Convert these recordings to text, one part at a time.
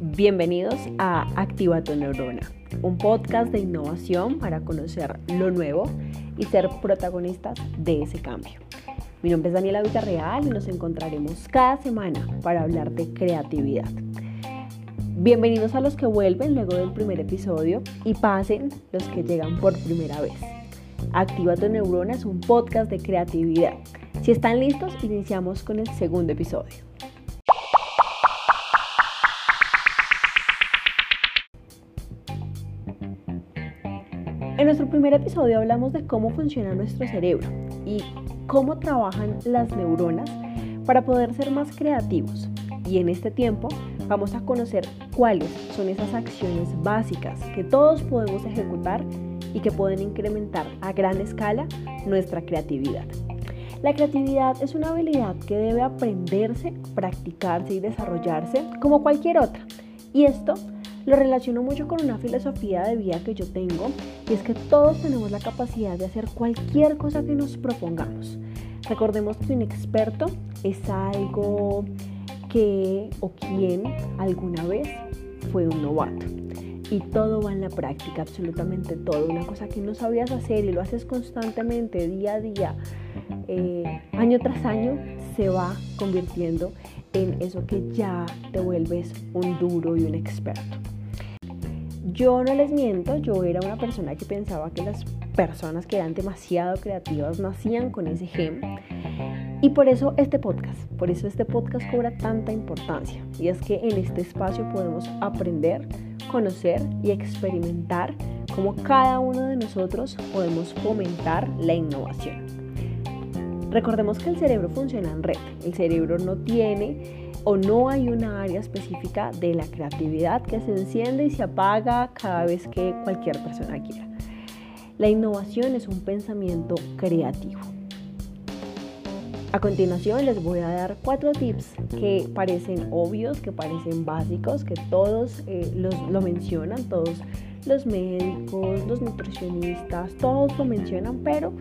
Bienvenidos a Activa tu Neurona, un podcast de innovación para conocer lo nuevo y ser protagonistas de ese cambio. Mi nombre es Daniela Villarreal y nos encontraremos cada semana para hablar de creatividad. Bienvenidos a los que vuelven luego del primer episodio y pasen los que llegan por primera vez. Activa tu Neurona es un podcast de creatividad. Si están listos, iniciamos con el segundo episodio. En nuestro primer episodio hablamos de cómo funciona nuestro cerebro y cómo trabajan las neuronas para poder ser más creativos. Y en este tiempo vamos a conocer cuáles son esas acciones básicas que todos podemos ejecutar y que pueden incrementar a gran escala nuestra creatividad. La creatividad es una habilidad que debe aprenderse, practicarse y desarrollarse como cualquier otra. Y esto lo relaciono mucho con una filosofía de vida que yo tengo y es que todos tenemos la capacidad de hacer cualquier cosa que nos propongamos. Recordemos que un experto es algo que o quien alguna vez fue un novato. Y todo va en la práctica, absolutamente todo. Una cosa que no sabías hacer y lo haces constantemente, día a día, eh, año tras año, se va convirtiendo en eso que ya te vuelves un duro y un experto. Yo no les miento, yo era una persona que pensaba que las personas que eran demasiado creativas nacían con ese gen. Y por eso este podcast, por eso este podcast cobra tanta importancia. Y es que en este espacio podemos aprender, conocer y experimentar cómo cada uno de nosotros podemos fomentar la innovación. Recordemos que el cerebro funciona en red. El cerebro no tiene o no hay una área específica de la creatividad que se enciende y se apaga cada vez que cualquier persona quiera. La innovación es un pensamiento creativo. A continuación les voy a dar cuatro tips que parecen obvios, que parecen básicos, que todos eh, los, lo mencionan, todos los médicos, los nutricionistas, todos lo mencionan, pero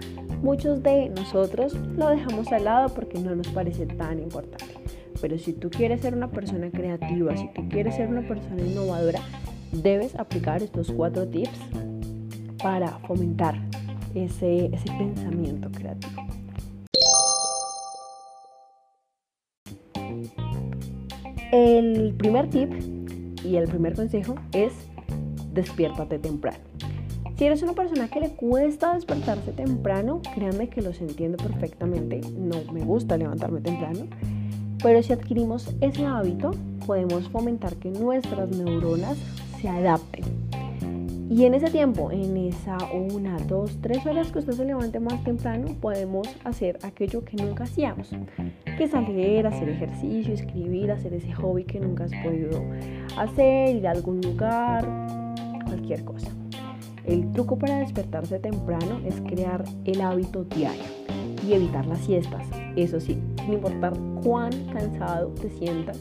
muchos de nosotros lo dejamos al lado porque no nos parece tan importante. Pero si tú quieres ser una persona creativa, si tú quieres ser una persona innovadora, debes aplicar estos cuatro tips para fomentar ese, ese pensamiento creativo. El primer tip y el primer consejo es despiértate temprano. Si eres una persona que le cuesta despertarse temprano, créanme que los entiendo perfectamente. No me gusta levantarme temprano. Pero si adquirimos ese hábito, podemos fomentar que nuestras neuronas se adapten. Y en ese tiempo, en esa una, dos, tres horas que usted se levante más temprano, podemos hacer aquello que nunca hacíamos, que salir, hacer ejercicio, escribir, hacer ese hobby que nunca has podido hacer, ir a algún lugar, cualquier cosa. El truco para despertarse temprano es crear el hábito diario y evitar las siestas. Eso sí, sin importar cuán cansado te sientas,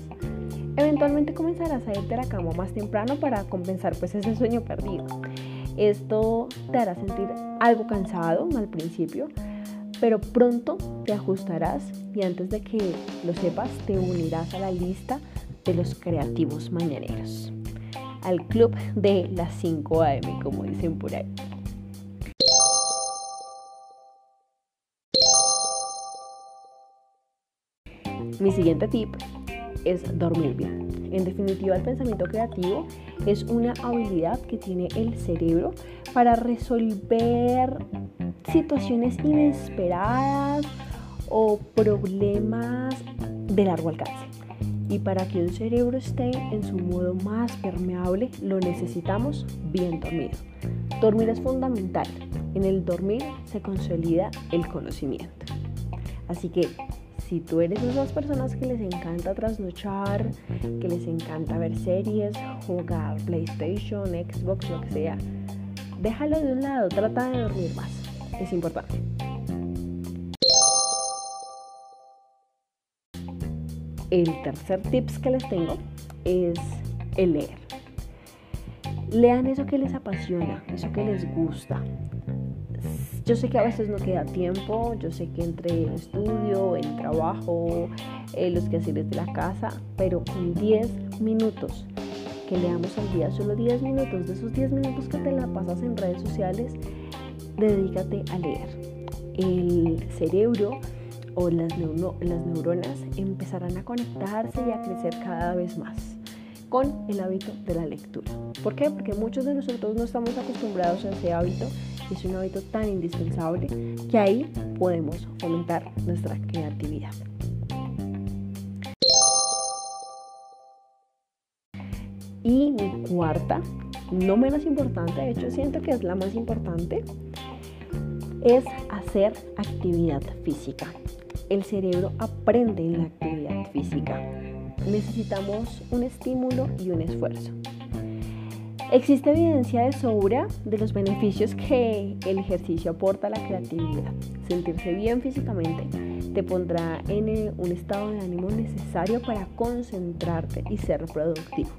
eventualmente comenzarás a irte a la cama más temprano para compensar pues ese sueño perdido. Esto te hará sentir algo cansado al principio, pero pronto te ajustarás y antes de que lo sepas te unirás a la lista de los creativos mañaneros, al club de las 5 am como dicen por ahí. Mi siguiente tip es dormir bien. En definitiva, el pensamiento creativo es una habilidad que tiene el cerebro para resolver situaciones inesperadas o problemas de largo alcance. Y para que un cerebro esté en su modo más permeable, lo necesitamos bien dormido. Dormir es fundamental. En el dormir se consolida el conocimiento. Así que si tú eres de esas personas que les encanta trasnochar, que les encanta ver series, jugar PlayStation, Xbox, lo que sea, déjalo de un lado, trata de dormir más. Es importante. El tercer tips que les tengo es el leer. Lean eso que les apasiona, eso que les gusta. Yo sé que a veces no queda tiempo, yo sé que entre el estudio, el trabajo, eh, los quehaceres de la casa, pero con 10 minutos que leamos al día, solo 10 minutos, de esos 10 minutos que te la pasas en redes sociales, dedícate a leer. El cerebro o las, neuronas empezarán a conectarse y a crecer cada vez más con el hábito de la lectura. ¿Por qué? Porque muchos de nosotros no estamos acostumbrados a ese hábito es un hábito tan indispensable que ahí podemos fomentar nuestra creatividad. Y mi cuarta, no menos importante, de hecho siento que es la más importante, es hacer actividad física. El cerebro aprende en la actividad física necesitamos un estímulo y un esfuerzo. Existe evidencia de sobra de los beneficios que el ejercicio aporta a la creatividad. Sentirse bien físicamente te pondrá en un estado de ánimo necesario para concentrarte y ser productivo.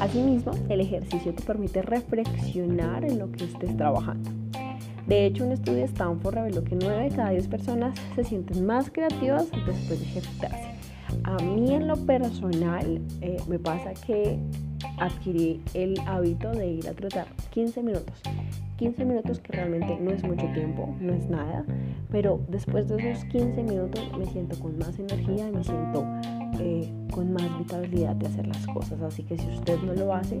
Asimismo, el ejercicio te permite reflexionar en lo que estés trabajando. De hecho, un estudio de Stanford reveló que 9 de cada 10 personas se sienten más creativas después de ejercitarse. A mí en lo personal eh, me pasa que adquirí el hábito de ir a trotar 15 minutos. 15 minutos que realmente no es mucho tiempo, no es nada, pero después de esos 15 minutos me siento con más energía me siento eh, con más vitalidad de hacer las cosas. Así que si usted no lo hace,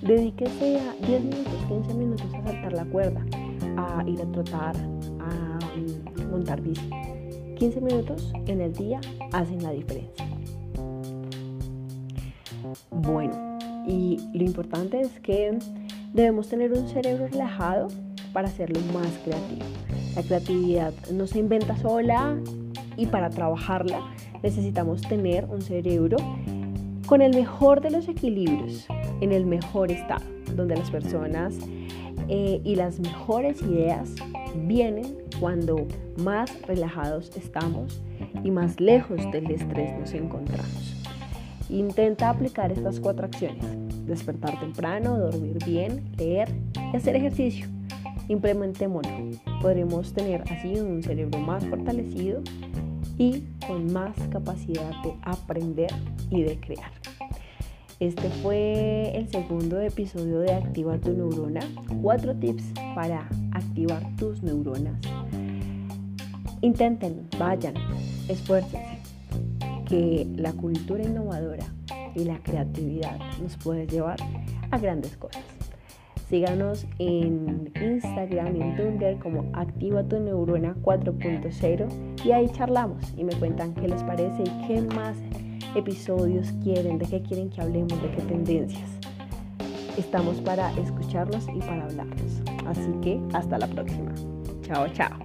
dedíquese a 10 minutos, 15 minutos a saltar la cuerda, a ir a trotar, a montar bici. 15 minutos en el día hacen la diferencia. Bueno, y lo importante es que debemos tener un cerebro relajado para hacerlo más creativo. La creatividad no se inventa sola y para trabajarla necesitamos tener un cerebro con el mejor de los equilibrios, en el mejor estado, donde las personas eh, y las mejores ideas vienen cuando más relajados estamos y más lejos del estrés nos encontramos. Intenta aplicar estas cuatro acciones. Despertar temprano, dormir bien, leer y hacer ejercicio. Implementémoslo. Podremos tener así un cerebro más fortalecido y con más capacidad de aprender y de crear. Este fue el segundo episodio de Activa tu neurona. Cuatro tips para activar tus neuronas. Intenten, vayan, esfuércense, que la cultura innovadora y la creatividad nos puede llevar a grandes cosas. Síganos en Instagram y en Tumblr como Activa tu Neurona 4.0 y ahí charlamos y me cuentan qué les parece y qué más episodios quieren, de qué quieren que hablemos, de qué tendencias. Estamos para escucharlos y para hablarlos. Así que hasta la próxima. Chao, chao.